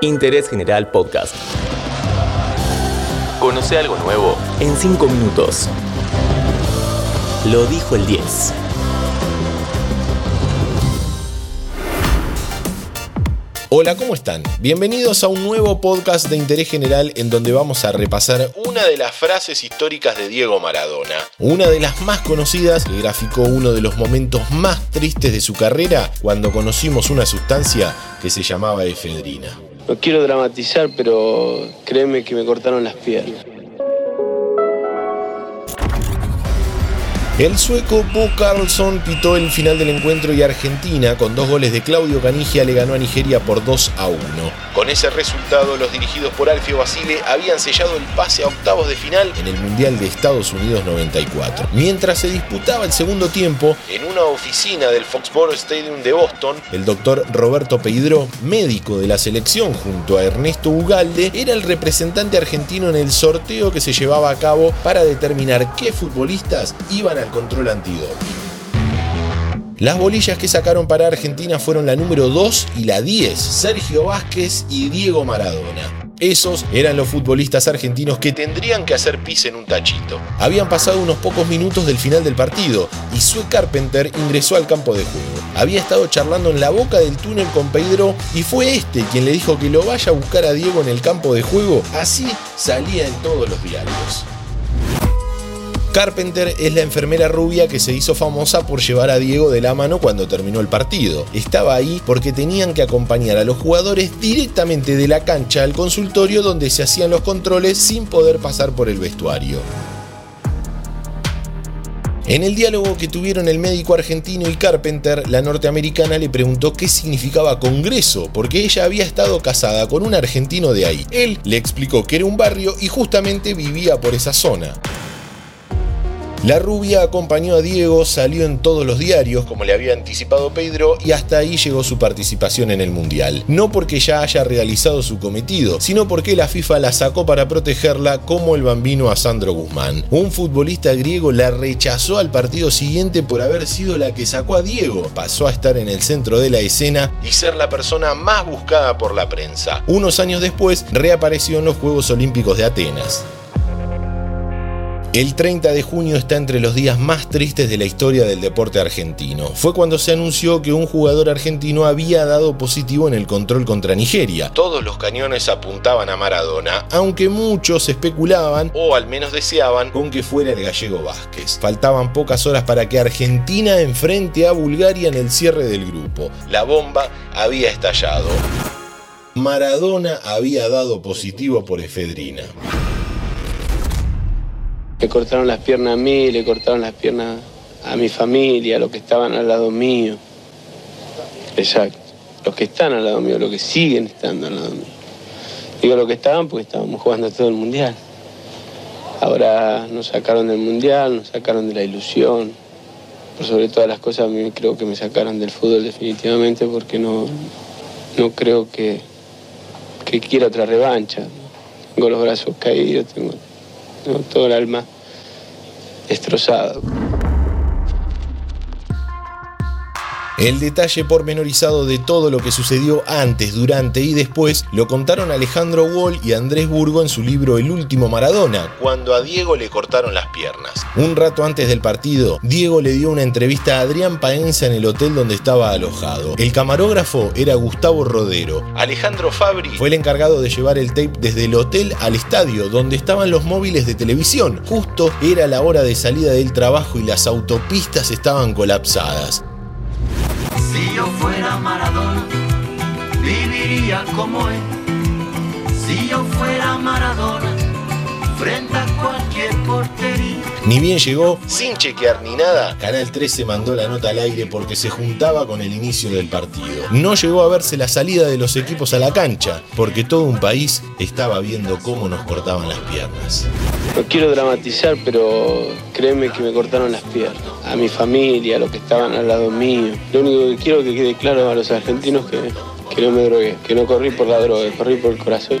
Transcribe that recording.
Interés General Podcast. Conoce algo nuevo en 5 minutos. Lo dijo el 10. Hola, ¿cómo están? Bienvenidos a un nuevo podcast de interés general en donde vamos a repasar una de las frases históricas de Diego Maradona, una de las más conocidas que graficó uno de los momentos más tristes de su carrera cuando conocimos una sustancia que se llamaba efedrina. No quiero dramatizar, pero créeme que me cortaron las piernas. El sueco Bo Carlson pitó el final del encuentro y Argentina, con dos goles de Claudio Canigia, le ganó a Nigeria por 2 a 1. Con ese resultado, los dirigidos por Alfio Basile habían sellado el pase a octavos de final en el Mundial de Estados Unidos 94. Mientras se disputaba el segundo tiempo, en una oficina del Foxborough Stadium de Boston, el doctor Roberto Peidró, médico de la selección junto a Ernesto Ugalde, era el representante argentino en el sorteo que se llevaba a cabo para determinar qué futbolistas iban a control antidoping. Las bolillas que sacaron para Argentina fueron la número 2 y la 10, Sergio Vázquez y Diego Maradona. Esos eran los futbolistas argentinos que tendrían que hacer pis en un tachito. Habían pasado unos pocos minutos del final del partido y Sue Carpenter ingresó al campo de juego. Había estado charlando en la boca del túnel con Pedro y fue este quien le dijo que lo vaya a buscar a Diego en el campo de juego. Así salía en todos los diarios. Carpenter es la enfermera rubia que se hizo famosa por llevar a Diego de la mano cuando terminó el partido. Estaba ahí porque tenían que acompañar a los jugadores directamente de la cancha al consultorio donde se hacían los controles sin poder pasar por el vestuario. En el diálogo que tuvieron el médico argentino y Carpenter, la norteamericana le preguntó qué significaba Congreso, porque ella había estado casada con un argentino de ahí. Él le explicó que era un barrio y justamente vivía por esa zona. La rubia acompañó a Diego, salió en todos los diarios, como le había anticipado Pedro, y hasta ahí llegó su participación en el Mundial. No porque ya haya realizado su cometido, sino porque la FIFA la sacó para protegerla como el bambino a Sandro Guzmán. Un futbolista griego la rechazó al partido siguiente por haber sido la que sacó a Diego. Pasó a estar en el centro de la escena y ser la persona más buscada por la prensa. Unos años después reapareció en los Juegos Olímpicos de Atenas. El 30 de junio está entre los días más tristes de la historia del deporte argentino. Fue cuando se anunció que un jugador argentino había dado positivo en el control contra Nigeria. Todos los cañones apuntaban a Maradona, aunque muchos especulaban, o al menos deseaban, con que fuera el gallego Vázquez. Faltaban pocas horas para que Argentina enfrente a Bulgaria en el cierre del grupo. La bomba había estallado. Maradona había dado positivo por efedrina. Le cortaron las piernas a mí, le cortaron las piernas a mi familia, a los que estaban al lado mío. Exacto. Los que están al lado mío, los que siguen estando al lado mío. Digo lo que estaban porque estábamos jugando todo el mundial. Ahora nos sacaron del mundial, nos sacaron de la ilusión. Por sobre todas las cosas, a mí creo que me sacaron del fútbol definitivamente porque no, no creo que, que quiera otra revancha. Tengo los brazos caídos, tengo todo el alma destrozado. El detalle pormenorizado de todo lo que sucedió antes, durante y después lo contaron Alejandro Wall y Andrés Burgo en su libro El último Maradona, cuando a Diego le cortaron las piernas. Un rato antes del partido, Diego le dio una entrevista a Adrián Paenza en el hotel donde estaba alojado. El camarógrafo era Gustavo Rodero. Alejandro Fabri fue el encargado de llevar el tape desde el hotel al estadio, donde estaban los móviles de televisión. Justo era la hora de salida del trabajo y las autopistas estaban colapsadas. Fuera Maradona, viviría como él. Si yo fuera Maradona, frente a cualquier portería. Ni bien llegó, sin chequear ni nada, Canal 13 mandó la nota al aire porque se juntaba con el inicio del partido. No llegó a verse la salida de los equipos a la cancha, porque todo un país estaba viendo cómo nos cortaban las piernas. No quiero dramatizar, pero créeme que me cortaron las piernas. A mi familia, a los que estaban al lado mío. Lo único que quiero que quede claro a los argentinos que, que no me drogué, que no corrí por la droga, corrí por el corazón.